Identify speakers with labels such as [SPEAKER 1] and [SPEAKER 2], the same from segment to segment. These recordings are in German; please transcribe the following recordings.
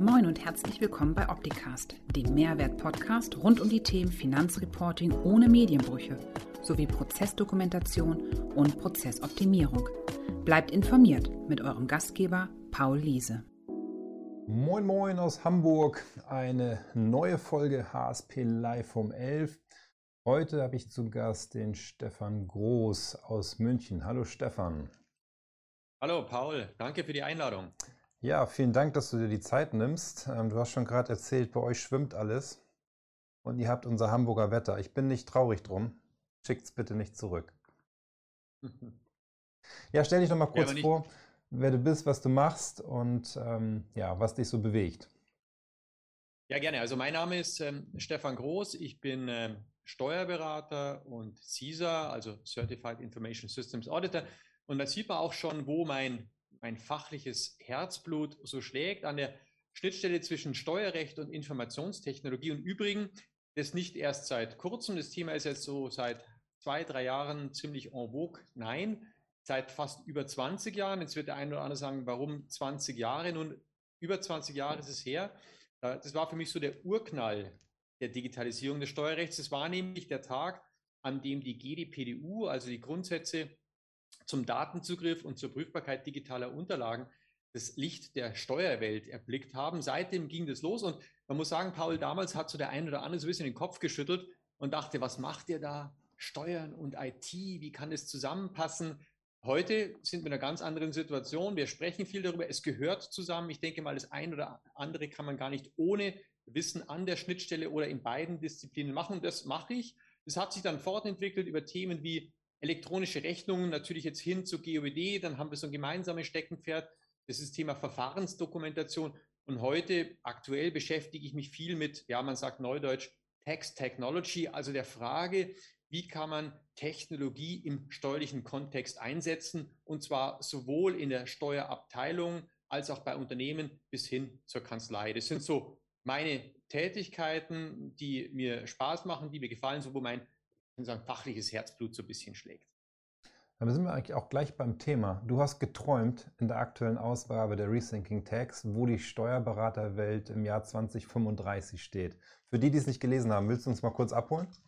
[SPEAKER 1] Moin und herzlich willkommen bei Opticast, dem Mehrwert-Podcast rund um die Themen Finanzreporting ohne Medienbrüche sowie Prozessdokumentation und Prozessoptimierung. Bleibt informiert mit eurem Gastgeber Paul Liese.
[SPEAKER 2] Moin Moin aus Hamburg, eine neue Folge HSP Live um 11. Heute habe ich zu Gast den Stefan Groß aus München. Hallo Stefan.
[SPEAKER 3] Hallo Paul, danke für die Einladung.
[SPEAKER 2] Ja, vielen Dank, dass du dir die Zeit nimmst. Ähm, du hast schon gerade erzählt, bei euch schwimmt alles und ihr habt unser Hamburger Wetter. Ich bin nicht traurig drum. Schickt's bitte nicht zurück. Ja, stell dich noch mal kurz ja, vor, wer du bist, was du machst und ähm, ja, was dich so bewegt.
[SPEAKER 3] Ja, gerne. Also mein Name ist ähm, Stefan Groß. Ich bin ähm, Steuerberater und CISA, also Certified Information Systems Auditor. Und da sieht man auch schon, wo mein mein fachliches Herzblut so schlägt an der Schnittstelle zwischen Steuerrecht und Informationstechnologie. Und übrigens, das nicht erst seit kurzem, das Thema ist jetzt so seit zwei, drei Jahren ziemlich en vogue. Nein, seit fast über 20 Jahren. Jetzt wird der eine oder andere sagen, warum 20 Jahre? Nun, über 20 Jahre ist es her. Das war für mich so der Urknall der Digitalisierung des Steuerrechts. Das war nämlich der Tag, an dem die GDPDU, also die Grundsätze zum Datenzugriff und zur Prüfbarkeit digitaler Unterlagen das Licht der Steuerwelt erblickt haben. Seitdem ging das los und man muss sagen, Paul, damals hat so der eine oder andere so ein bisschen den Kopf geschüttelt und dachte, was macht ihr da? Steuern und IT, wie kann das zusammenpassen? Heute sind wir in einer ganz anderen Situation. Wir sprechen viel darüber. Es gehört zusammen. Ich denke mal, das eine oder andere kann man gar nicht ohne Wissen an der Schnittstelle oder in beiden Disziplinen machen. Das mache ich. Das hat sich dann fortentwickelt über Themen wie elektronische Rechnungen natürlich jetzt hin zu GOBD, dann haben wir so ein gemeinsames Steckenpferd. Das ist das Thema Verfahrensdokumentation. Und heute, aktuell, beschäftige ich mich viel mit, ja, man sagt neudeutsch, Text Technology, also der Frage, wie kann man Technologie im steuerlichen Kontext einsetzen, und zwar sowohl in der Steuerabteilung als auch bei Unternehmen bis hin zur Kanzlei. Das sind so meine Tätigkeiten, die mir Spaß machen, die mir gefallen, so wo mein sagen, fachliches Herzblut so ein bisschen schlägt.
[SPEAKER 2] Dann sind wir eigentlich auch gleich beim Thema. Du hast geträumt in der aktuellen Ausgabe der Rethinking Tax, wo die Steuerberaterwelt im Jahr 2035 steht. Für die, die es nicht gelesen haben, willst du uns mal kurz abholen?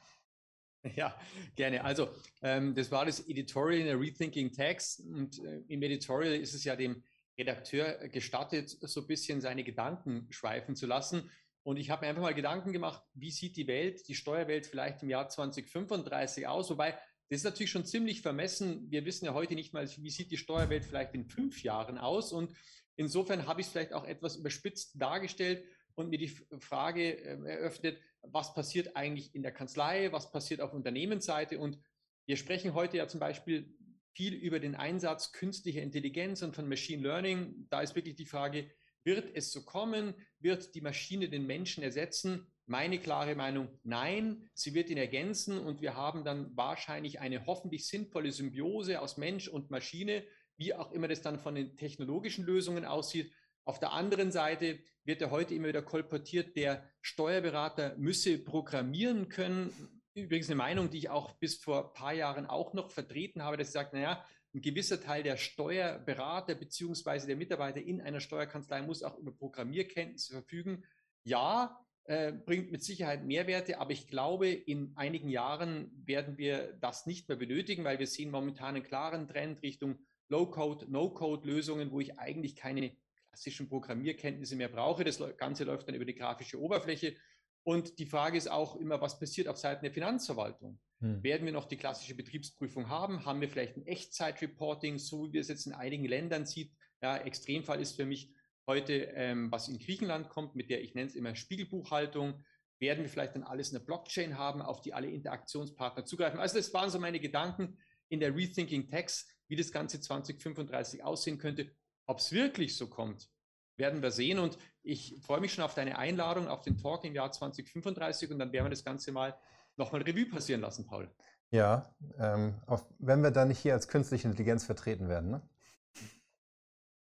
[SPEAKER 3] Ja, gerne. Also, ähm, das war das Editorial in der Rethinking Tax. Und äh, im Editorial ist es ja dem Redakteur gestattet, so ein bisschen seine Gedanken schweifen zu lassen. Und ich habe mir einfach mal Gedanken gemacht, wie sieht die Welt, die Steuerwelt vielleicht im Jahr 2035 aus? Wobei, das ist natürlich schon ziemlich vermessen. Wir wissen ja heute nicht mal, wie sieht die Steuerwelt vielleicht in fünf Jahren aus? Und insofern habe ich es vielleicht auch etwas überspitzt dargestellt und mir die Frage äh, eröffnet, was passiert eigentlich in der Kanzlei? Was passiert auf Unternehmensseite? Und wir sprechen heute ja zum Beispiel viel über den Einsatz künstlicher Intelligenz und von Machine Learning. Da ist wirklich die Frage, wird es so kommen? Wird die Maschine den Menschen ersetzen? Meine klare Meinung, nein, sie wird ihn ergänzen und wir haben dann wahrscheinlich eine hoffentlich sinnvolle Symbiose aus Mensch und Maschine, wie auch immer das dann von den technologischen Lösungen aussieht. Auf der anderen Seite wird er heute immer wieder kolportiert, der Steuerberater müsse programmieren können. Übrigens eine Meinung, die ich auch bis vor ein paar Jahren auch noch vertreten habe, dass ich sage, naja, ein gewisser Teil der Steuerberater beziehungsweise der Mitarbeiter in einer Steuerkanzlei muss auch über Programmierkenntnisse verfügen. Ja, äh, bringt mit Sicherheit Mehrwerte, aber ich glaube, in einigen Jahren werden wir das nicht mehr benötigen, weil wir sehen momentan einen klaren Trend Richtung Low-Code, No-Code-Lösungen, wo ich eigentlich keine klassischen Programmierkenntnisse mehr brauche. Das Ganze läuft dann über die grafische Oberfläche. Und die Frage ist auch immer, was passiert auf Seiten der Finanzverwaltung? Hm. Werden wir noch die klassische Betriebsprüfung haben? Haben wir vielleicht ein Echtzeit-Reporting, so wie wir es jetzt in einigen Ländern sieht? Ja, Extremfall ist für mich heute, ähm, was in Griechenland kommt, mit der ich nenne es immer Spiegelbuchhaltung. Werden wir vielleicht dann alles in der Blockchain haben, auf die alle Interaktionspartner zugreifen? Also das waren so meine Gedanken in der Rethinking Tax, wie das Ganze 2035 aussehen könnte. Ob es wirklich so kommt, werden wir sehen. Und ich freue mich schon auf deine Einladung auf den Talk im Jahr 2035 und dann werden wir das Ganze mal nochmal Revue passieren lassen, Paul.
[SPEAKER 2] Ja, ähm, auf, wenn wir dann nicht hier als künstliche Intelligenz vertreten werden. Ne?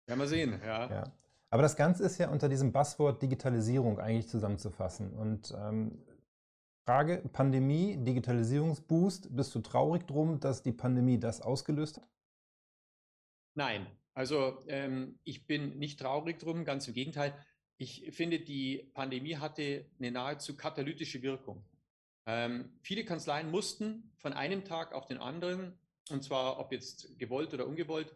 [SPEAKER 3] Werden wir sehen, ja.
[SPEAKER 2] ja. Aber das Ganze ist ja unter diesem Buzzword Digitalisierung eigentlich zusammenzufassen. Und ähm, Frage, Pandemie, Digitalisierungsboost, bist du traurig drum, dass die Pandemie das ausgelöst hat?
[SPEAKER 3] Nein, also ähm, ich bin nicht traurig drum, ganz im Gegenteil. ich finde, die Pandemie hatte eine nahezu katalytische Wirkung. Ähm, viele Kanzleien mussten von einem Tag auf den anderen, und zwar ob jetzt gewollt oder ungewollt,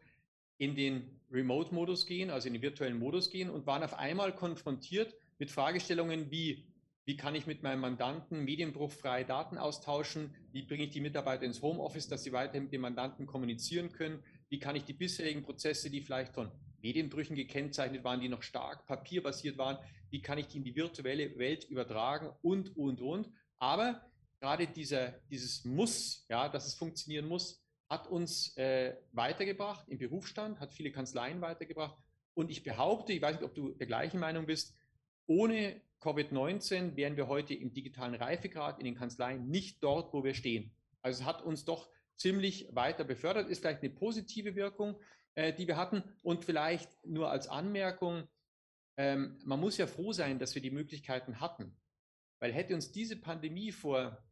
[SPEAKER 3] in den Remote-Modus gehen, also in den virtuellen Modus gehen und waren auf einmal konfrontiert mit Fragestellungen wie, wie kann ich mit meinem Mandanten medienbruchfreie Daten austauschen? Wie bringe ich die Mitarbeiter ins Homeoffice, dass sie weiterhin mit dem Mandanten kommunizieren können? Wie kann ich die bisherigen Prozesse, die vielleicht von Medienbrüchen gekennzeichnet waren, die noch stark papierbasiert waren, wie kann ich die in die virtuelle Welt übertragen und, und, und. Aber gerade dieser, dieses Muss, ja, dass es funktionieren muss, hat uns äh, weitergebracht im Berufsstand, hat viele Kanzleien weitergebracht. Und ich behaupte, ich weiß nicht, ob du der gleichen Meinung bist, ohne Covid-19 wären wir heute im digitalen Reifegrad in den Kanzleien nicht dort, wo wir stehen. Also es hat uns doch ziemlich weiter befördert, ist vielleicht eine positive Wirkung, äh, die wir hatten. Und vielleicht nur als Anmerkung, ähm, man muss ja froh sein, dass wir die Möglichkeiten hatten. Weil hätte uns diese Pandemie vor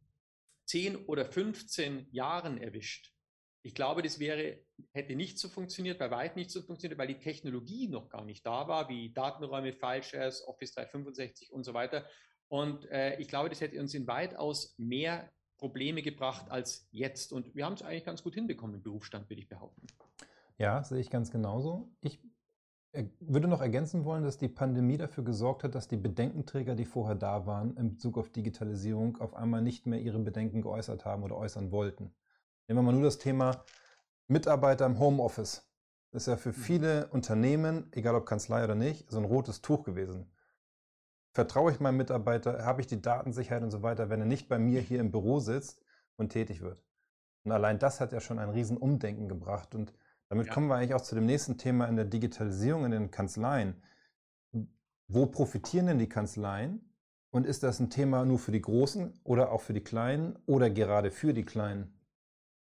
[SPEAKER 3] 10 oder 15 Jahren erwischt, ich glaube, das wäre, hätte nicht so funktioniert, bei weitem nicht so funktioniert, weil die Technologie noch gar nicht da war, wie Datenräume, Fileshares, Office 365 und so weiter. Und äh, ich glaube, das hätte uns in weitaus mehr Probleme gebracht als jetzt. Und wir haben es eigentlich ganz gut hinbekommen im Berufsstand, würde ich behaupten.
[SPEAKER 2] Ja, sehe ich ganz genauso. Ich äh, würde noch ergänzen wollen, dass die Pandemie dafür gesorgt hat, dass die Bedenkenträger, die vorher da waren, in Bezug auf Digitalisierung auf einmal nicht mehr ihre Bedenken geäußert haben oder äußern wollten. Nehmen wir mal nur das Thema Mitarbeiter im Homeoffice. Das ist ja für mhm. viele Unternehmen, egal ob Kanzlei oder nicht, so ein rotes Tuch gewesen. Vertraue ich meinem Mitarbeiter, habe ich die Datensicherheit und so weiter, wenn er nicht bei mir hier im Büro sitzt und tätig wird. Und allein das hat ja schon ein Riesenumdenken gebracht. Und damit ja. kommen wir eigentlich auch zu dem nächsten Thema in der Digitalisierung in den Kanzleien. Wo profitieren denn die Kanzleien? Und ist das ein Thema nur für die Großen oder auch für die Kleinen oder gerade für die Kleinen?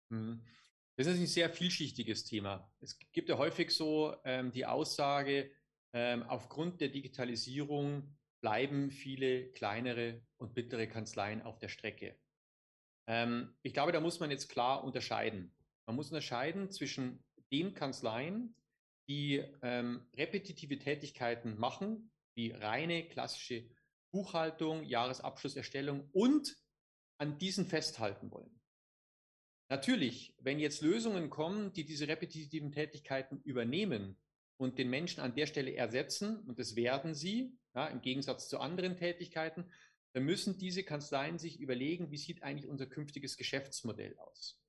[SPEAKER 3] Mhm. Das ist ein sehr vielschichtiges Thema. Es gibt ja häufig so ähm, die Aussage, ähm, aufgrund der Digitalisierung bleiben viele kleinere und bittere Kanzleien auf der Strecke. Ähm, ich glaube, da muss man jetzt klar unterscheiden. Man muss unterscheiden zwischen den Kanzleien, die ähm, repetitive Tätigkeiten machen, wie reine klassische Buchhaltung, Jahresabschlusserstellung und an diesen festhalten wollen. Natürlich, wenn jetzt Lösungen kommen, die diese repetitiven Tätigkeiten übernehmen und den Menschen an der Stelle ersetzen, und das werden sie, ja, im Gegensatz zu anderen Tätigkeiten, dann müssen diese Kanzleien sich überlegen, wie sieht eigentlich unser künftiges Geschäftsmodell aus.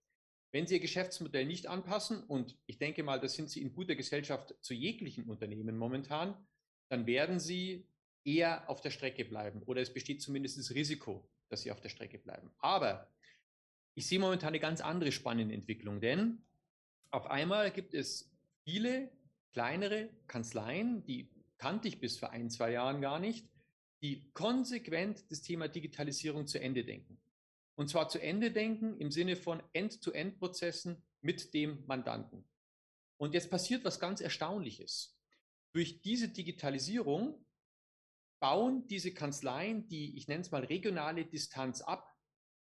[SPEAKER 3] Wenn sie ihr Geschäftsmodell nicht anpassen, und ich denke mal, das sind sie in guter Gesellschaft zu jeglichen Unternehmen momentan, dann werden sie eher auf der Strecke bleiben oder es besteht zumindest das Risiko, dass sie auf der Strecke bleiben. Aber ich sehe momentan eine ganz andere spannende Entwicklung, denn auf einmal gibt es viele kleinere Kanzleien, die kannte ich bis vor ein, zwei Jahren gar nicht, die konsequent das Thema Digitalisierung zu Ende denken. Und zwar zu Ende denken im Sinne von End-to-End-Prozessen mit dem Mandanten. Und jetzt passiert was ganz Erstaunliches. Durch diese Digitalisierung bauen diese Kanzleien die, ich nenne es mal, regionale Distanz ab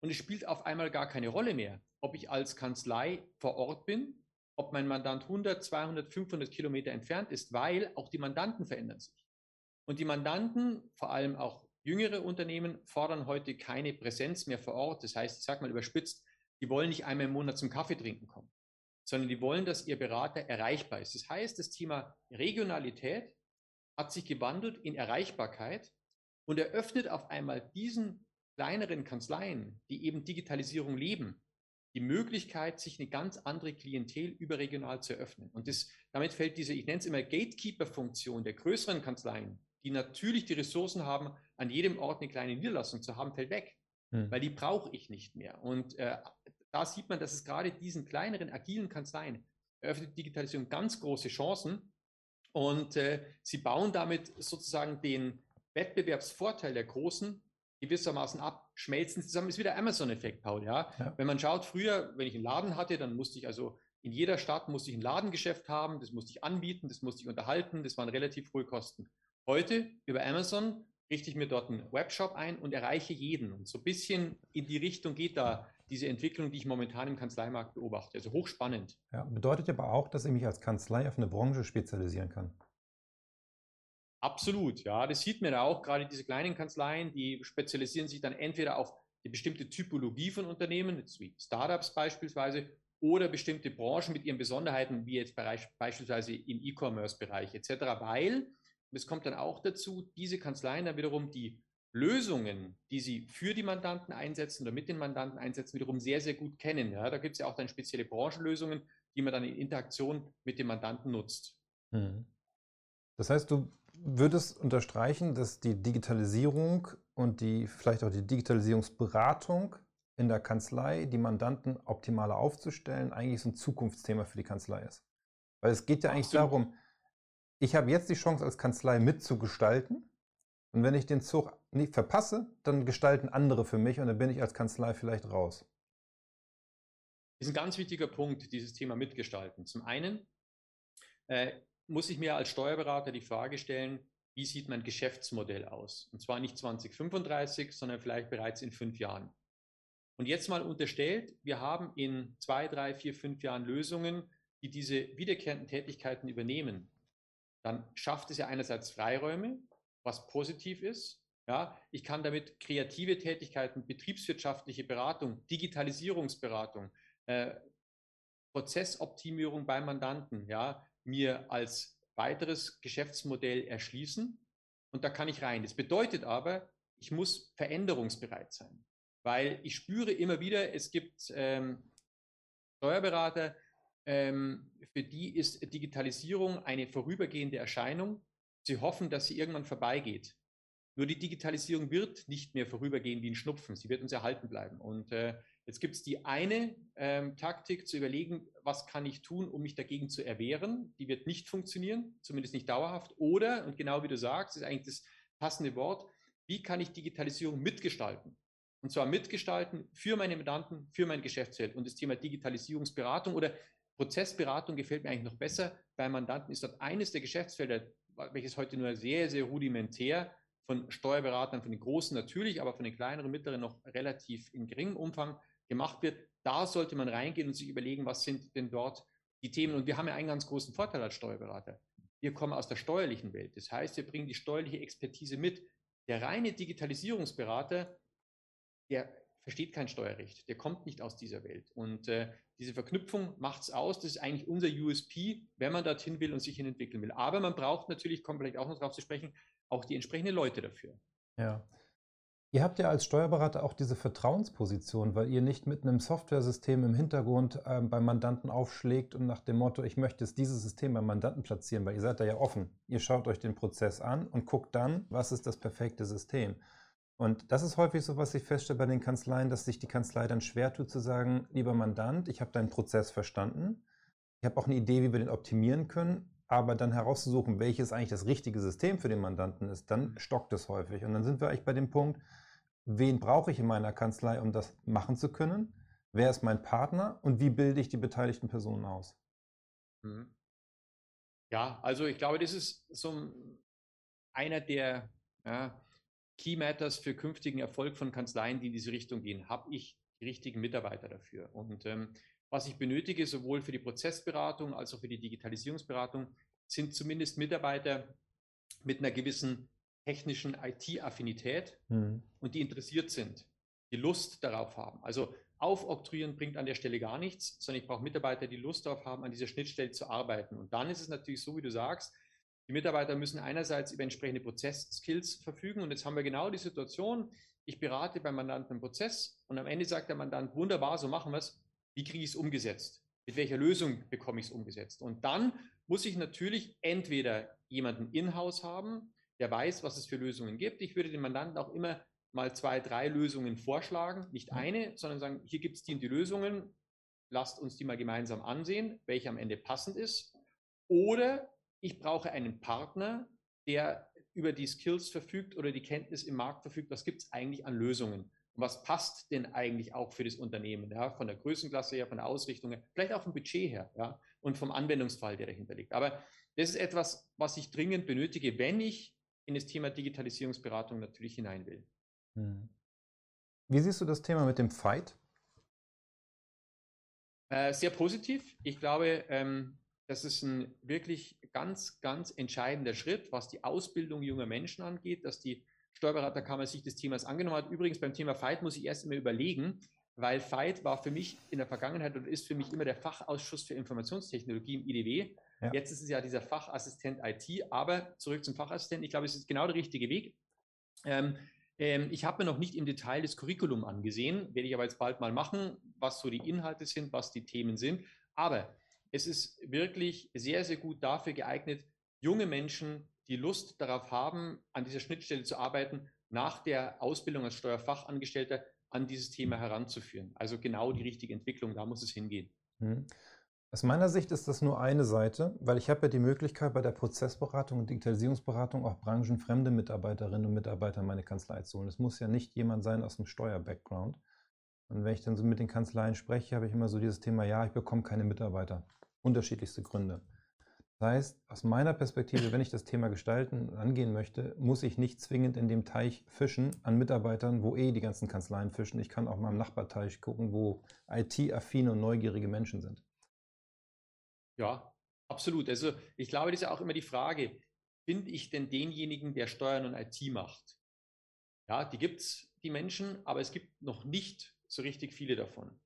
[SPEAKER 3] und es spielt auf einmal gar keine Rolle mehr, ob ich als Kanzlei vor Ort bin, ob mein Mandant 100, 200, 500 Kilometer entfernt ist, weil auch die Mandanten verändern sich. Und die Mandanten, vor allem auch jüngere Unternehmen, fordern heute keine Präsenz mehr vor Ort. Das heißt, ich sage mal überspitzt, die wollen nicht einmal im Monat zum Kaffee trinken kommen, sondern die wollen, dass ihr Berater erreichbar ist. Das heißt, das Thema Regionalität hat sich gewandelt in Erreichbarkeit und eröffnet auf einmal diesen kleineren Kanzleien, die eben Digitalisierung leben, die Möglichkeit, sich eine ganz andere Klientel überregional zu eröffnen. Und das, damit fällt diese, ich nenne es immer Gatekeeper-Funktion der größeren Kanzleien, die natürlich die Ressourcen haben, an jedem Ort eine kleine Niederlassung zu haben, fällt weg, hm. weil die brauche ich nicht mehr. Und äh, da sieht man, dass es gerade diesen kleineren, agilen Kanzleien eröffnet Digitalisierung ganz große Chancen. Und äh, sie bauen damit sozusagen den Wettbewerbsvorteil der Großen gewissermaßen abschmelzen zusammen. Ist wieder Amazon-Effekt, Paul. Ja? ja? Wenn man schaut, früher, wenn ich einen Laden hatte, dann musste ich also in jeder Stadt musste ich ein Ladengeschäft haben, das musste ich anbieten, das musste ich unterhalten, das waren relativ hohe Kosten. Heute über Amazon richte ich mir dort einen Webshop ein und erreiche jeden. Und so ein bisschen in die Richtung geht da diese Entwicklung, die ich momentan im Kanzleimarkt beobachte. Also hochspannend.
[SPEAKER 2] Ja, bedeutet aber auch, dass ich mich als Kanzlei auf eine Branche spezialisieren kann.
[SPEAKER 3] Absolut, ja. Das sieht man auch, gerade diese kleinen Kanzleien, die spezialisieren sich dann entweder auf eine bestimmte Typologie von Unternehmen, jetzt wie Startups beispielsweise, oder bestimmte Branchen mit ihren Besonderheiten, wie jetzt beispielsweise im E-Commerce-Bereich etc., weil, und es kommt dann auch dazu, diese Kanzleien dann wiederum die Lösungen, die sie für die Mandanten einsetzen oder mit den Mandanten einsetzen, wiederum sehr, sehr gut kennen. Ja, da gibt es ja auch dann spezielle Branchenlösungen, die man dann in Interaktion mit dem Mandanten nutzt. Mhm.
[SPEAKER 2] Das heißt, du würdest unterstreichen, dass die Digitalisierung und die vielleicht auch die Digitalisierungsberatung in der Kanzlei, die Mandanten optimaler aufzustellen, eigentlich so ein Zukunftsthema für die Kanzlei ist. Weil es geht ja eigentlich Absolut. darum, ich habe jetzt die Chance als Kanzlei mitzugestalten und wenn ich den Zug nicht verpasse, dann gestalten andere für mich und dann bin ich als Kanzlei vielleicht raus.
[SPEAKER 3] Das ist ein ganz wichtiger Punkt, dieses Thema mitgestalten. Zum einen äh, muss ich mir als Steuerberater die Frage stellen, wie sieht mein Geschäftsmodell aus? Und zwar nicht 2035, sondern vielleicht bereits in fünf Jahren. Und jetzt mal unterstellt, wir haben in zwei, drei, vier, fünf Jahren Lösungen, die diese wiederkehrenden Tätigkeiten übernehmen. Dann schafft es ja einerseits Freiräume, was positiv ist. Ja, ich kann damit kreative Tätigkeiten, betriebswirtschaftliche Beratung, Digitalisierungsberatung, äh, Prozessoptimierung beim Mandanten, ja, mir als weiteres Geschäftsmodell erschließen und da kann ich rein. Das bedeutet aber, ich muss veränderungsbereit sein, weil ich spüre immer wieder, es gibt ähm, Steuerberater, ähm, für die ist Digitalisierung eine vorübergehende Erscheinung. Sie hoffen, dass sie irgendwann vorbeigeht. Nur die Digitalisierung wird nicht mehr vorübergehen wie ein Schnupfen. Sie wird uns erhalten bleiben. Und äh, Jetzt gibt es die eine ähm, Taktik zu überlegen, was kann ich tun, um mich dagegen zu erwehren. Die wird nicht funktionieren, zumindest nicht dauerhaft. Oder, und genau wie du sagst, ist eigentlich das passende Wort, wie kann ich Digitalisierung mitgestalten? Und zwar mitgestalten für meine Mandanten, für mein Geschäftsfeld. Und das Thema Digitalisierungsberatung oder Prozessberatung gefällt mir eigentlich noch besser. Bei Mandanten ist dort eines der Geschäftsfelder, welches heute nur sehr, sehr rudimentär von Steuerberatern, von den großen natürlich, aber von den kleineren, mittleren noch relativ in geringem Umfang gemacht wird, da sollte man reingehen und sich überlegen, was sind denn dort die Themen. Und wir haben ja einen ganz großen Vorteil als Steuerberater. Wir kommen aus der steuerlichen Welt. Das heißt, wir bringen die steuerliche Expertise mit. Der reine Digitalisierungsberater, der versteht kein Steuerrecht. Der kommt nicht aus dieser Welt. Und äh, diese Verknüpfung macht es aus. Das ist eigentlich unser USP, wenn man dorthin will und sich hin entwickeln will. Aber man braucht natürlich, kommt vielleicht auch noch darauf zu sprechen, auch die entsprechenden Leute dafür.
[SPEAKER 2] Ja. Ihr habt ja als Steuerberater auch diese Vertrauensposition, weil ihr nicht mit einem Softwaresystem im Hintergrund äh, beim Mandanten aufschlägt und nach dem Motto, ich möchte jetzt dieses System beim Mandanten platzieren, weil ihr seid da ja offen. Ihr schaut euch den Prozess an und guckt dann, was ist das perfekte System. Und das ist häufig so, was ich feststelle bei den Kanzleien, dass sich die Kanzlei dann schwer tut zu sagen, lieber Mandant, ich habe deinen Prozess verstanden, ich habe auch eine Idee, wie wir den optimieren können, aber dann herauszusuchen, welches eigentlich das richtige System für den Mandanten ist, dann mhm. stockt es häufig. Und dann sind wir eigentlich bei dem Punkt, wen brauche ich in meiner Kanzlei, um das machen zu können? Wer ist mein Partner und wie bilde ich die beteiligten Personen aus?
[SPEAKER 3] Mhm. Ja, also ich glaube, das ist so einer der ja, Key Matters für künftigen Erfolg von Kanzleien, die in diese Richtung gehen. Habe ich die richtigen Mitarbeiter dafür? Und ähm, was ich benötige, sowohl für die Prozessberatung als auch für die Digitalisierungsberatung, sind zumindest Mitarbeiter mit einer gewissen technischen IT-Affinität mhm. und die interessiert sind, die Lust darauf haben. Also aufoktroyieren bringt an der Stelle gar nichts, sondern ich brauche Mitarbeiter, die Lust darauf haben, an dieser Schnittstelle zu arbeiten. Und dann ist es natürlich so, wie du sagst, die Mitarbeiter müssen einerseits über entsprechende Prozessskills verfügen. Und jetzt haben wir genau die Situation, ich berate beim Mandanten einen Prozess und am Ende sagt der Mandant, wunderbar, so machen wir es wie kriege ich es umgesetzt? Mit welcher Lösung bekomme ich es umgesetzt? Und dann muss ich natürlich entweder jemanden in-house haben, der weiß, was es für Lösungen gibt. Ich würde dem Mandanten auch immer mal zwei, drei Lösungen vorschlagen, nicht mhm. eine, sondern sagen, hier gibt es die und die Lösungen, lasst uns die mal gemeinsam ansehen, welche am Ende passend ist. Oder ich brauche einen Partner, der über die Skills verfügt oder die Kenntnis im Markt verfügt, was gibt es eigentlich an Lösungen was passt denn eigentlich auch für das Unternehmen, ja, von der Größenklasse her, von der Ausrichtung her, vielleicht auch vom Budget her, ja, und vom Anwendungsfall, der dahinter liegt. Aber das ist etwas, was ich dringend benötige, wenn ich in das Thema Digitalisierungsberatung natürlich hinein will. Hm.
[SPEAKER 2] Wie siehst du das Thema mit dem Fight?
[SPEAKER 3] Äh, sehr positiv. Ich glaube, ähm, das ist ein wirklich ganz, ganz entscheidender Schritt, was die Ausbildung junger Menschen angeht, dass die Steuerberaterkammer sich des Themas angenommen hat. Übrigens beim Thema Fight muss ich erst immer überlegen, weil Fight war für mich in der Vergangenheit und ist für mich immer der Fachausschuss für Informationstechnologie im IDW. Ja. Jetzt ist es ja dieser Fachassistent IT, aber zurück zum Fachassistenten. Ich glaube, es ist genau der richtige Weg. Ähm, ähm, ich habe mir noch nicht im Detail das Curriculum angesehen, werde ich aber jetzt bald mal machen, was so die Inhalte sind, was die Themen sind. Aber es ist wirklich sehr, sehr gut dafür geeignet, junge Menschen, die Lust darauf haben, an dieser Schnittstelle zu arbeiten, nach der Ausbildung als Steuerfachangestellter an dieses Thema heranzuführen. Also genau die richtige Entwicklung, da muss es hingehen.
[SPEAKER 2] Mhm. Aus meiner Sicht ist das nur eine Seite, weil ich habe ja die Möglichkeit, bei der Prozessberatung und Digitalisierungsberatung auch branchenfremde Mitarbeiterinnen und Mitarbeiter in meine Kanzlei zu holen. Es muss ja nicht jemand sein aus dem Steuer-Background. Und wenn ich dann so mit den Kanzleien spreche, habe ich immer so dieses Thema, ja, ich bekomme keine Mitarbeiter. Unterschiedlichste Gründe. Das heißt, aus meiner Perspektive, wenn ich das Thema gestalten und angehen möchte, muss ich nicht zwingend in dem Teich fischen an Mitarbeitern, wo eh die ganzen Kanzleien fischen. Ich kann auch mal im Nachbarteich gucken, wo IT-affine und neugierige Menschen sind.
[SPEAKER 3] Ja, absolut. Also ich glaube, das ist ja auch immer die Frage, finde ich denn denjenigen, der Steuern und IT macht? Ja, die gibt es, die Menschen, aber es gibt noch nicht so richtig viele davon.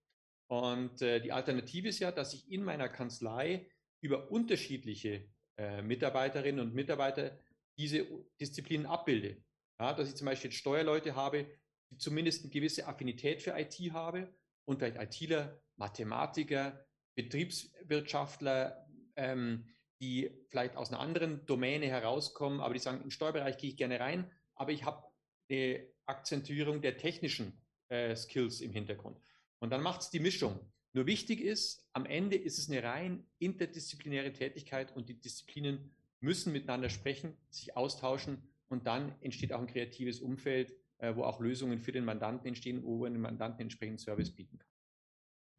[SPEAKER 3] Und äh, die Alternative ist ja, dass ich in meiner Kanzlei über unterschiedliche äh, Mitarbeiterinnen und Mitarbeiter diese Disziplinen abbilde. Ja, dass ich zum Beispiel Steuerleute habe, die zumindest eine gewisse Affinität für IT habe und vielleicht ITler, Mathematiker, Betriebswirtschaftler, ähm, die vielleicht aus einer anderen Domäne herauskommen, aber die sagen, im Steuerbereich gehe ich gerne rein, aber ich habe eine Akzentuierung der technischen äh, Skills im Hintergrund. Und dann macht es die Mischung. Nur wichtig ist, am Ende ist es eine rein interdisziplinäre Tätigkeit und die Disziplinen müssen miteinander sprechen, sich austauschen und dann entsteht auch ein kreatives Umfeld, äh, wo auch Lösungen für den Mandanten entstehen, wo man den Mandanten entsprechend Service bieten kann.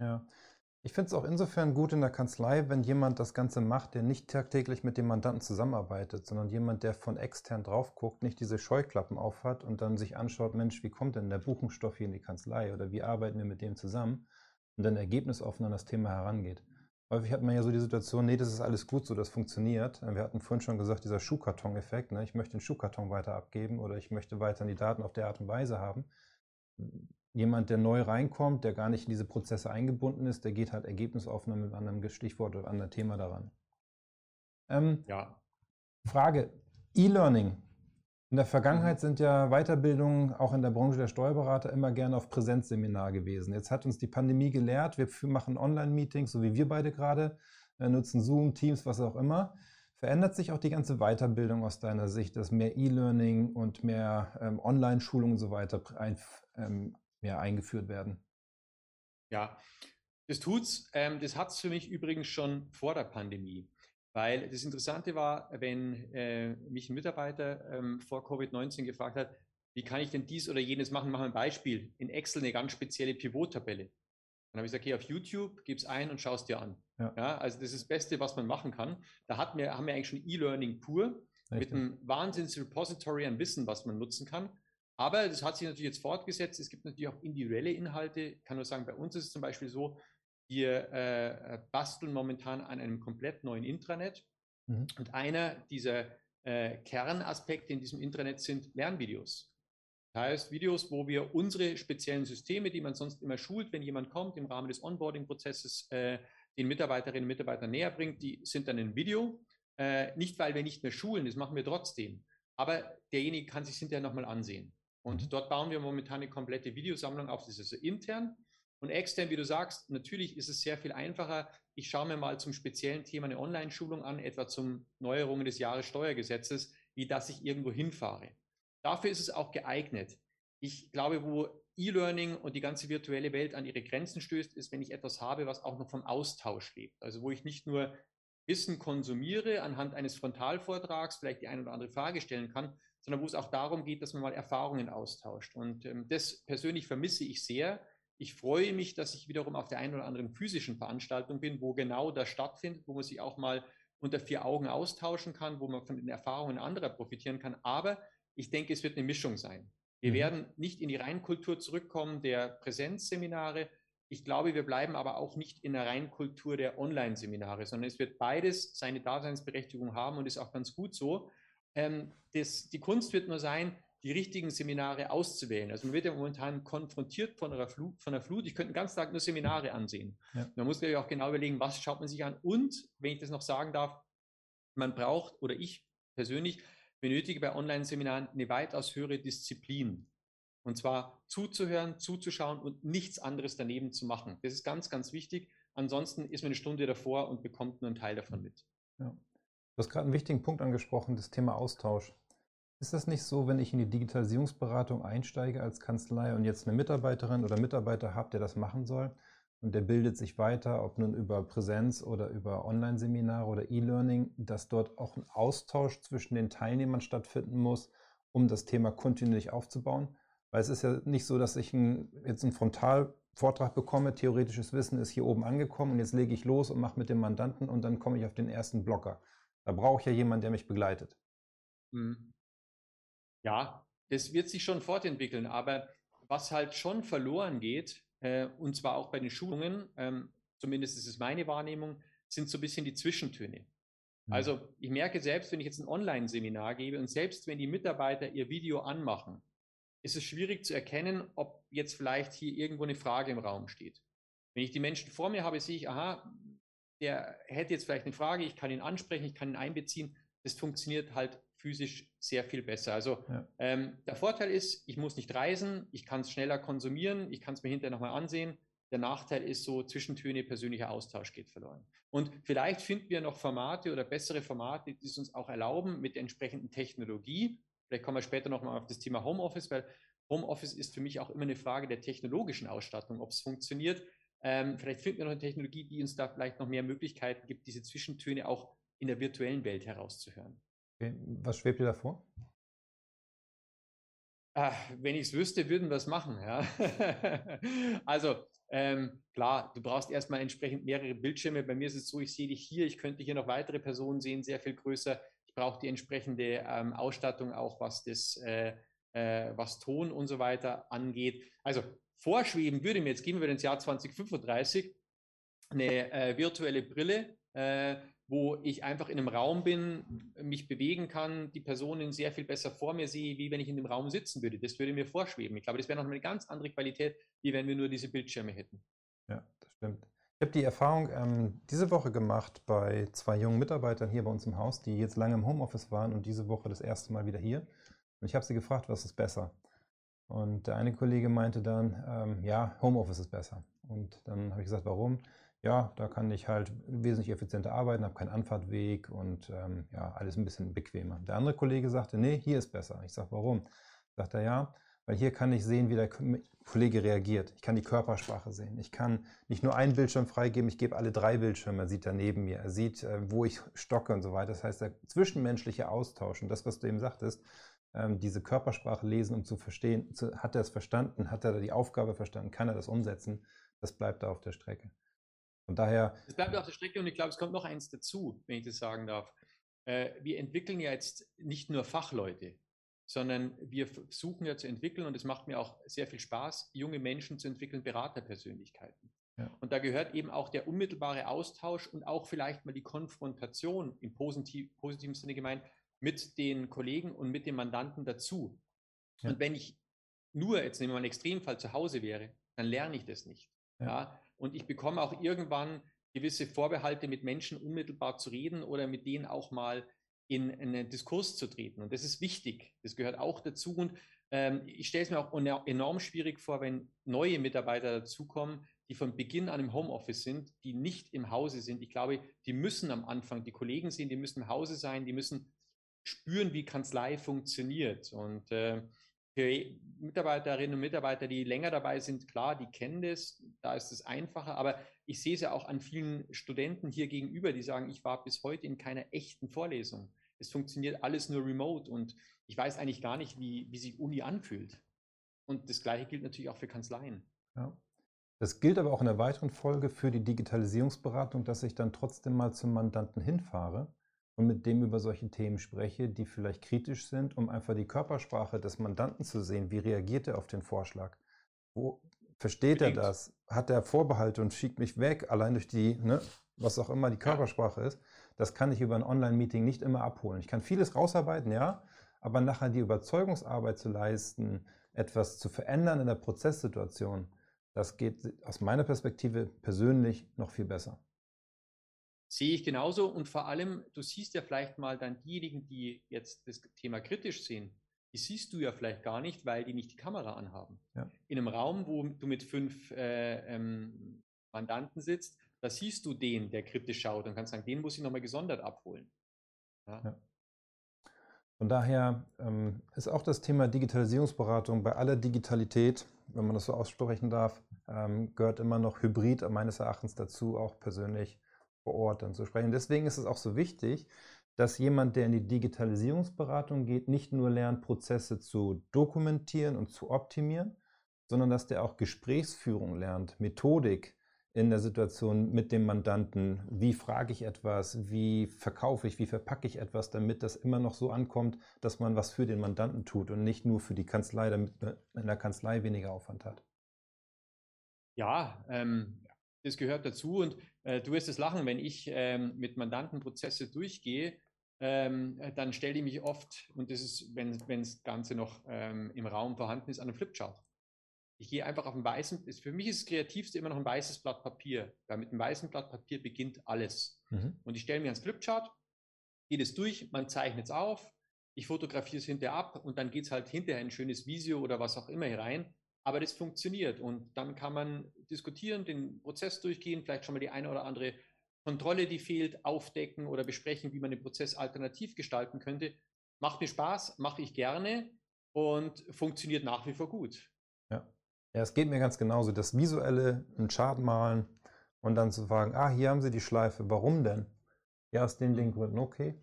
[SPEAKER 2] Ja, ich finde es auch insofern gut in der Kanzlei, wenn jemand das Ganze macht, der nicht tagtäglich mit dem Mandanten zusammenarbeitet, sondern jemand, der von extern drauf guckt, nicht diese Scheuklappen aufhat und dann sich anschaut, Mensch, wie kommt denn der Buchungsstoff hier in die Kanzlei oder wie arbeiten wir mit dem zusammen und dann ergebnisoffen an das Thema herangeht. Häufig hat man ja so die Situation, nee, das ist alles gut so, das funktioniert. Wir hatten vorhin schon gesagt, dieser Schuhkarton-Effekt, ne? ich möchte den Schuhkarton weiter abgeben oder ich möchte weiter die Daten auf der Art und Weise haben jemand, der neu reinkommt, der gar nicht in diese Prozesse eingebunden ist, der geht halt ergebnisoffener mit einem Stichwort oder einem Thema daran. Ähm, ja. Frage: E-Learning. In der Vergangenheit mhm. sind ja Weiterbildungen auch in der Branche der Steuerberater immer gerne auf Präsenzseminar gewesen. Jetzt hat uns die Pandemie gelehrt, wir machen Online-Meetings, so wie wir beide gerade, äh, nutzen Zoom, Teams, was auch immer. Verändert sich auch die ganze Weiterbildung aus deiner Sicht, dass mehr E-Learning und mehr ähm, Online-Schulungen und so weiter ein, ähm, mehr eingeführt werden?
[SPEAKER 3] Ja, das tut's. Ähm, das hat es für mich übrigens schon vor der Pandemie. Weil das Interessante war, wenn äh, mich ein Mitarbeiter ähm, vor Covid-19 gefragt hat, wie kann ich denn dies oder jenes machen? Machen wir ein Beispiel. In Excel eine ganz spezielle Pivot-Tabelle. Dann habe ich gesagt, geh auf YouTube, gib es ein und schau es dir an. Ja. ja. also das ist das Beste, was man machen kann. Da hat mir, haben wir eigentlich schon E-Learning pur Richtig. mit einem Wahnsinns-Repository an Wissen, was man nutzen kann. Aber das hat sich natürlich jetzt fortgesetzt. Es gibt natürlich auch individuelle Inhalte. Ich kann nur sagen, bei uns ist es zum Beispiel so, wir äh, basteln momentan an einem komplett neuen Intranet. Mhm. Und einer dieser äh, Kernaspekte in diesem Intranet sind Lernvideos. Das heißt, Videos, wo wir unsere speziellen Systeme, die man sonst immer schult, wenn jemand kommt, im Rahmen des Onboarding-Prozesses äh, den Mitarbeiterinnen und Mitarbeitern näher bringt, die sind dann in Video. Äh, nicht, weil wir nicht mehr schulen, das machen wir trotzdem. Aber derjenige kann sich hinterher nochmal ansehen. Und mhm. dort bauen wir momentan eine komplette Videosammlung auf. Das ist also intern. Und extern, wie du sagst, natürlich ist es sehr viel einfacher. Ich schaue mir mal zum speziellen Thema eine Online-Schulung an, etwa zum Neuerungen des Jahressteuergesetzes, wie dass ich irgendwo hinfahre. Dafür ist es auch geeignet. Ich glaube, wo E-Learning und die ganze virtuelle Welt an ihre Grenzen stößt, ist, wenn ich etwas habe, was auch noch vom Austausch lebt. Also wo ich nicht nur Wissen konsumiere anhand eines Frontalvortrags, vielleicht die eine oder andere Frage stellen kann, sondern wo es auch darum geht, dass man mal Erfahrungen austauscht. Und ähm, das persönlich vermisse ich sehr. Ich freue mich, dass ich wiederum auf der einen oder anderen physischen Veranstaltung bin, wo genau das stattfindet, wo man sich auch mal unter vier Augen austauschen kann, wo man von den Erfahrungen anderer profitieren kann. Aber ich denke, es wird eine Mischung sein. Wir mhm. werden nicht in die Reinkultur zurückkommen der Präsenzseminare. ich glaube, wir bleiben aber auch nicht in der Reinkultur der Online-Seminare, sondern es wird beides seine Daseinsberechtigung haben und ist auch ganz gut so. Ähm, das, die Kunst wird nur sein, die richtigen Seminare auszuwählen. Also man wird ja momentan konfrontiert von einer Flut. Von einer Flut. Ich könnte den ganzen Tag nur Seminare ansehen. Ja. Man muss natürlich auch genau überlegen, was schaut man sich an. Und, wenn ich das noch sagen darf, man braucht, oder ich persönlich benötige bei Online-Seminaren eine weitaus höhere Disziplin. Und zwar zuzuhören, zuzuschauen und nichts anderes daneben zu machen. Das ist ganz, ganz wichtig. Ansonsten ist man eine Stunde davor und bekommt nur einen Teil davon mit.
[SPEAKER 2] Ja. Du hast gerade einen wichtigen Punkt angesprochen, das Thema Austausch. Ist das nicht so, wenn ich in die Digitalisierungsberatung einsteige als Kanzlei und jetzt eine Mitarbeiterin oder Mitarbeiter habe, der das machen soll und der bildet sich weiter, ob nun über Präsenz oder über Online-Seminare oder E-Learning, dass dort auch ein Austausch zwischen den Teilnehmern stattfinden muss, um das Thema kontinuierlich aufzubauen? Weil es ist ja nicht so, dass ich ein, jetzt einen Frontalvortrag bekomme, theoretisches Wissen ist hier oben angekommen und jetzt lege ich los und mache mit dem Mandanten und dann komme ich auf den ersten Blocker. Da brauche ich ja jemanden, der mich begleitet. Mhm.
[SPEAKER 3] Ja, das wird sich schon fortentwickeln, aber was halt schon verloren geht, äh, und zwar auch bei den Schulungen, ähm, zumindest ist es meine Wahrnehmung, sind so ein bisschen die Zwischentöne. Mhm. Also ich merke selbst, wenn ich jetzt ein Online-Seminar gebe und selbst wenn die Mitarbeiter ihr Video anmachen, ist es schwierig zu erkennen, ob jetzt vielleicht hier irgendwo eine Frage im Raum steht. Wenn ich die Menschen vor mir habe, sehe ich, aha, der hätte jetzt vielleicht eine Frage, ich kann ihn ansprechen, ich kann ihn einbeziehen. Das funktioniert halt physisch sehr viel besser. Also ja. ähm, der Vorteil ist, ich muss nicht reisen, ich kann es schneller konsumieren, ich kann es mir hinterher nochmal ansehen. Der Nachteil ist so, Zwischentöne, persönlicher Austausch geht verloren. Und vielleicht finden wir noch Formate oder bessere Formate, die es uns auch erlauben mit der entsprechenden Technologie. Vielleicht kommen wir später nochmal auf das Thema Homeoffice, weil Homeoffice ist für mich auch immer eine Frage der technologischen Ausstattung, ob es funktioniert. Ähm, vielleicht finden wir noch eine Technologie, die uns da vielleicht noch mehr Möglichkeiten gibt, diese Zwischentöne auch in der virtuellen Welt herauszuhören.
[SPEAKER 2] Was schwebt dir davor?
[SPEAKER 3] Ach, wenn ich es wüsste, würden wir es machen. Ja? also ähm, klar, du brauchst erstmal entsprechend mehrere Bildschirme. Bei mir ist es so, ich sehe dich hier, ich könnte hier noch weitere Personen sehen, sehr viel größer. Ich brauche die entsprechende ähm, Ausstattung auch, was das, äh, äh, was Ton und so weiter angeht. Also vorschweben würde mir, jetzt gehen wir ins Jahr 2035, eine äh, virtuelle Brille, äh, wo ich einfach in einem Raum bin, mich bewegen kann, die Personen sehr viel besser vor mir sehe, wie wenn ich in dem Raum sitzen würde. Das würde mir vorschweben. Ich glaube, das wäre noch eine ganz andere Qualität, wie wenn wir nur diese Bildschirme hätten.
[SPEAKER 2] Ja, das stimmt. Ich habe die Erfahrung ähm, diese Woche gemacht bei zwei jungen Mitarbeitern hier bei uns im Haus, die jetzt lange im Homeoffice waren und diese Woche das erste Mal wieder hier. Und ich habe sie gefragt, was ist besser? Und der eine Kollege meinte dann, ähm, ja, Homeoffice ist besser. Und dann habe ich gesagt, warum? Ja, da kann ich halt wesentlich effizienter arbeiten, habe keinen Anfahrtweg und ähm, ja, alles ein bisschen bequemer. Der andere Kollege sagte, nee, hier ist besser. Ich sage, warum? Sagt er, ja, weil hier kann ich sehen, wie der Kollege reagiert. Ich kann die Körpersprache sehen. Ich kann nicht nur einen Bildschirm freigeben, ich gebe alle drei Bildschirme. Er sieht da neben mir, er sieht, äh, wo ich stocke und so weiter. Das heißt, der zwischenmenschliche Austausch und das, was du eben sagtest, ähm, diese Körpersprache lesen, um zu verstehen, hat er es verstanden, hat er die Aufgabe verstanden, kann er das umsetzen, das bleibt da auf der Strecke. Von daher.
[SPEAKER 3] Es bleibt auf der Strecke und ich glaube, es kommt noch eins dazu, wenn ich das sagen darf. Äh, wir entwickeln ja jetzt nicht nur Fachleute, sondern wir versuchen ja zu entwickeln und es macht mir auch sehr viel Spaß, junge Menschen zu entwickeln, Beraterpersönlichkeiten. Ja. Und da gehört eben auch der unmittelbare Austausch und auch vielleicht mal die Konfrontation im positiv, positiven Sinne gemeint mit den Kollegen und mit den Mandanten dazu. Ja. Und wenn ich nur, jetzt nehmen wir mal einen Extremfall, zu Hause wäre, dann lerne ich das nicht. Ja. Und ich bekomme auch irgendwann gewisse Vorbehalte, mit Menschen unmittelbar zu reden oder mit denen auch mal in, einen Diskurs zu treten. Und das ist wichtig. Das gehört auch dazu. Und ähm, ich stelle es mir auch enorm schwierig vor, wenn neue Mitarbeiter dazukommen, die von Beginn an im Homeoffice sind, die nicht im Hause sind. Ich glaube, die müssen am Anfang die Kollegen sehen, die müssen im Hause sein, die müssen spüren, wie Kanzlei funktioniert. Und äh, für Mitarbeiterinnen und Mitarbeiter, die länger dabei sind, klar, die kennen das, da ist es einfacher, aber ich sehe es ja auch an vielen Studenten hier gegenüber, die sagen, ich war bis heute in keiner echten Vorlesung. Es funktioniert alles nur remote und ich weiß eigentlich gar nicht, wie, wie sich Uni anfühlt. Und das Gleiche gilt natürlich auch für Kanzleien.
[SPEAKER 2] Ja. Das gilt aber auch in der weiteren Folge für die Digitalisierungsberatung, dass ich dann trotzdem mal zum Mandanten hinfahre und mit dem über solche Themen spreche, die vielleicht kritisch sind, um einfach die Körpersprache des Mandanten zu sehen. Wie reagiert er auf den Vorschlag? Wo Versteht Bedingt. er das? Hat er Vorbehalte und schiebt mich weg, allein durch die, ne, was auch immer die Körpersprache ja. ist? Das kann ich über ein Online-Meeting nicht immer abholen. Ich kann vieles rausarbeiten, ja, aber nachher die Überzeugungsarbeit zu leisten, etwas zu verändern in der Prozesssituation, das geht aus meiner Perspektive persönlich noch viel besser.
[SPEAKER 3] Sehe ich genauso und vor allem, du siehst ja vielleicht mal dann diejenigen, die jetzt das Thema kritisch sehen, die siehst du ja vielleicht gar nicht, weil die nicht die Kamera anhaben. Ja. In einem Raum, wo du mit fünf äh, ähm, Mandanten sitzt, da siehst du den, der kritisch schaut und kannst sagen, den muss ich nochmal gesondert abholen.
[SPEAKER 2] Ja. Ja. Von daher ähm, ist auch das Thema Digitalisierungsberatung bei aller Digitalität, wenn man das so aussprechen darf, ähm, gehört immer noch Hybrid meines Erachtens dazu, auch persönlich vor Ort dann zu sprechen. Deswegen ist es auch so wichtig, dass jemand, der in die Digitalisierungsberatung geht, nicht nur lernt, Prozesse zu dokumentieren und zu optimieren, sondern dass der auch Gesprächsführung lernt, Methodik in der Situation mit dem Mandanten. Wie frage ich etwas? Wie verkaufe ich? Wie verpacke ich etwas, damit das immer noch so ankommt, dass man was für den Mandanten tut und nicht nur für die Kanzlei, damit man in der Kanzlei weniger Aufwand hat?
[SPEAKER 3] Ja, ähm, das gehört dazu und äh, du wirst es lachen, wenn ich ähm, mit Mandantenprozesse durchgehe, ähm, dann stelle ich mich oft, und das ist, wenn, das Ganze noch ähm, im Raum vorhanden ist, an einem Flipchart. Ich gehe einfach auf ein weißen, ist, für mich ist das Kreativste immer noch ein weißes Blatt Papier, weil mit einem weißen Blatt Papier beginnt alles. Mhm. Und ich stelle mir ans Flipchart, gehe das durch, man zeichnet es auf, ich fotografiere es hinterher ab und dann geht es halt hinterher ein schönes Visio oder was auch immer herein. Aber das funktioniert und dann kann man diskutieren, den Prozess durchgehen, vielleicht schon mal die eine oder andere Kontrolle, die fehlt, aufdecken oder besprechen, wie man den Prozess alternativ gestalten könnte. Macht mir Spaß, mache ich gerne und funktioniert nach wie vor gut.
[SPEAKER 2] Ja. ja, es geht mir ganz genauso. Das visuelle, einen Chart malen und dann zu fragen, ah, hier haben Sie die Schleife, warum denn? Ja, aus den, den mhm. Gründen, okay.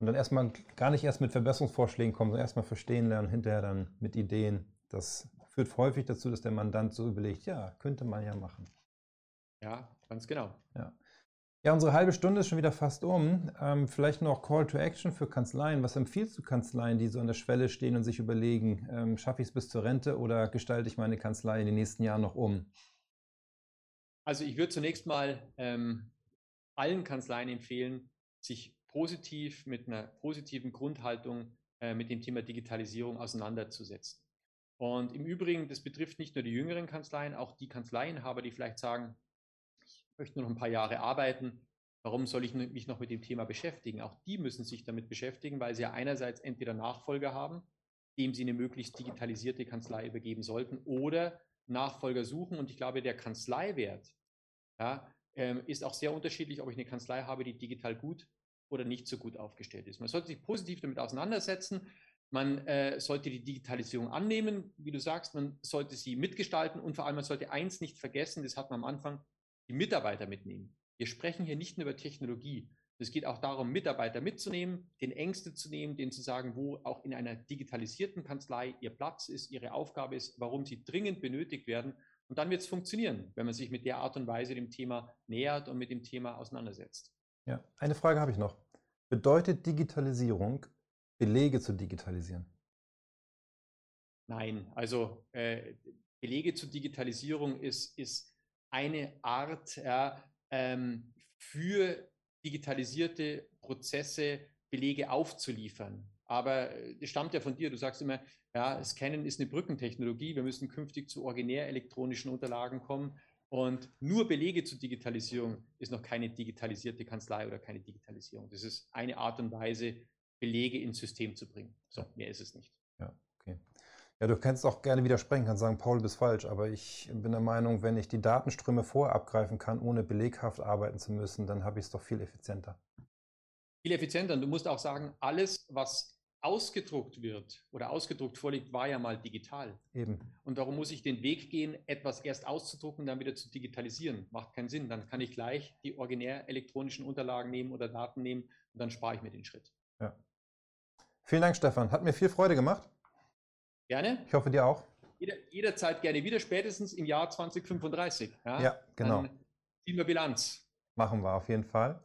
[SPEAKER 2] Und dann erstmal gar nicht erst mit Verbesserungsvorschlägen kommen, sondern erstmal verstehen lernen, hinterher dann mit Ideen. Das führt häufig dazu, dass der Mandant so überlegt, ja, könnte man ja machen.
[SPEAKER 3] Ja, ganz genau.
[SPEAKER 2] Ja. Ja, unsere halbe Stunde ist schon wieder fast um. Ähm, vielleicht noch Call to Action für Kanzleien. Was empfiehlst du Kanzleien, die so an der Schwelle stehen und sich überlegen, ähm, schaffe ich es bis zur Rente oder gestalte ich meine Kanzlei in den nächsten Jahren noch um?
[SPEAKER 3] Also ich würde zunächst mal ähm, allen Kanzleien empfehlen, sich positiv mit einer positiven Grundhaltung äh, mit dem Thema Digitalisierung auseinanderzusetzen. Und im Übrigen, das betrifft nicht nur die jüngeren Kanzleien, auch die Kanzleienhaber, die vielleicht sagen, ich möchte nur noch ein paar Jahre arbeiten, warum soll ich mich noch mit dem Thema beschäftigen? Auch die müssen sich damit beschäftigen, weil sie ja einerseits entweder Nachfolger haben, dem sie eine möglichst digitalisierte Kanzlei übergeben sollten, oder Nachfolger suchen. Und ich glaube, der Kanzleiwert ja, ähm, ist auch sehr unterschiedlich, ob ich eine Kanzlei habe, die digital gut oder nicht so gut aufgestellt ist. Man sollte sich positiv damit auseinandersetzen. Man äh, sollte die Digitalisierung annehmen, wie du sagst, man sollte sie mitgestalten und vor allem man sollte eins nicht vergessen, das hat man am Anfang, die Mitarbeiter mitnehmen. Wir sprechen hier nicht nur über Technologie. Es geht auch darum, Mitarbeiter mitzunehmen, den Ängste zu nehmen, denen zu sagen, wo auch in einer digitalisierten Kanzlei ihr Platz ist, ihre Aufgabe ist, warum sie dringend benötigt werden. Und dann wird es funktionieren, wenn man sich mit der Art und Weise dem Thema nähert und mit dem Thema auseinandersetzt.
[SPEAKER 2] Ja, eine Frage habe ich noch. Bedeutet Digitalisierung Belege zu digitalisieren?
[SPEAKER 3] Nein, also äh, Belege zur Digitalisierung ist, ist eine Art ja, ähm, für digitalisierte Prozesse Belege aufzuliefern. Aber es stammt ja von dir, du sagst immer, ja, Scannen ist eine Brückentechnologie, wir müssen künftig zu originär elektronischen Unterlagen kommen. Und nur Belege zur Digitalisierung ist noch keine digitalisierte Kanzlei oder keine Digitalisierung. Das ist eine Art und Weise, Belege ins System zu bringen. So, mehr ist es nicht.
[SPEAKER 2] Ja, okay. Ja, du kannst auch gerne widersprechen, kannst sagen, Paul, du bist falsch, aber ich bin der Meinung, wenn ich die Datenströme vorher abgreifen kann, ohne beleghaft arbeiten zu müssen, dann habe ich es doch viel effizienter.
[SPEAKER 3] Viel effizienter. Und du musst auch sagen, alles, was ausgedruckt wird oder ausgedruckt vorliegt, war ja mal digital.
[SPEAKER 2] Eben.
[SPEAKER 3] Und darum muss ich den Weg gehen, etwas erst auszudrucken, dann wieder zu digitalisieren. Macht keinen Sinn. Dann kann ich gleich die originär elektronischen Unterlagen nehmen oder Daten nehmen und dann spare ich mir den Schritt.
[SPEAKER 2] Vielen Dank, Stefan. Hat mir viel Freude gemacht.
[SPEAKER 3] Gerne.
[SPEAKER 2] Ich hoffe, dir auch.
[SPEAKER 3] Jeder, jederzeit gerne wieder, spätestens im Jahr 2035.
[SPEAKER 2] Ja, ja genau. Dann
[SPEAKER 3] ziehen wir Bilanz.
[SPEAKER 2] Machen wir auf jeden Fall.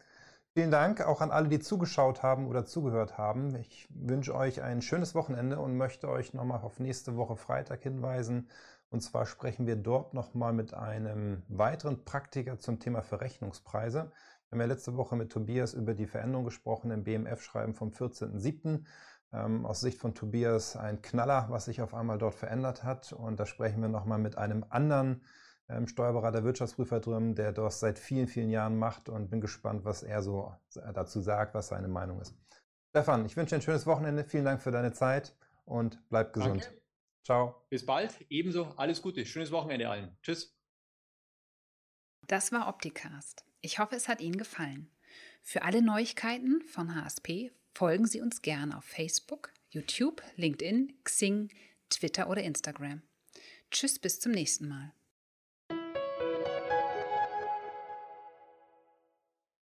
[SPEAKER 2] Vielen Dank auch an alle, die zugeschaut haben oder zugehört haben. Ich wünsche euch ein schönes Wochenende und möchte euch nochmal auf nächste Woche Freitag hinweisen. Und zwar sprechen wir dort nochmal mit einem weiteren Praktiker zum Thema Verrechnungspreise. Wir haben ja letzte Woche mit Tobias über die Veränderung gesprochen im BMF-Schreiben vom 14.07. Ähm, aus Sicht von Tobias ein Knaller, was sich auf einmal dort verändert hat. Und da sprechen wir nochmal mit einem anderen ähm, Steuerberater, Wirtschaftsprüfer drin, der das seit vielen, vielen Jahren macht und bin gespannt, was er so dazu sagt, was seine Meinung ist. Stefan, ich wünsche dir ein schönes Wochenende. Vielen Dank für deine Zeit und bleib gesund.
[SPEAKER 3] Danke. Ciao. Bis bald. Ebenso. Alles Gute. Schönes Wochenende allen. Tschüss.
[SPEAKER 1] Das war Opticast. Ich hoffe, es hat Ihnen gefallen. Für alle Neuigkeiten von HSP folgen Sie uns gerne auf Facebook, YouTube, LinkedIn, Xing, Twitter oder Instagram. Tschüss, bis zum nächsten Mal.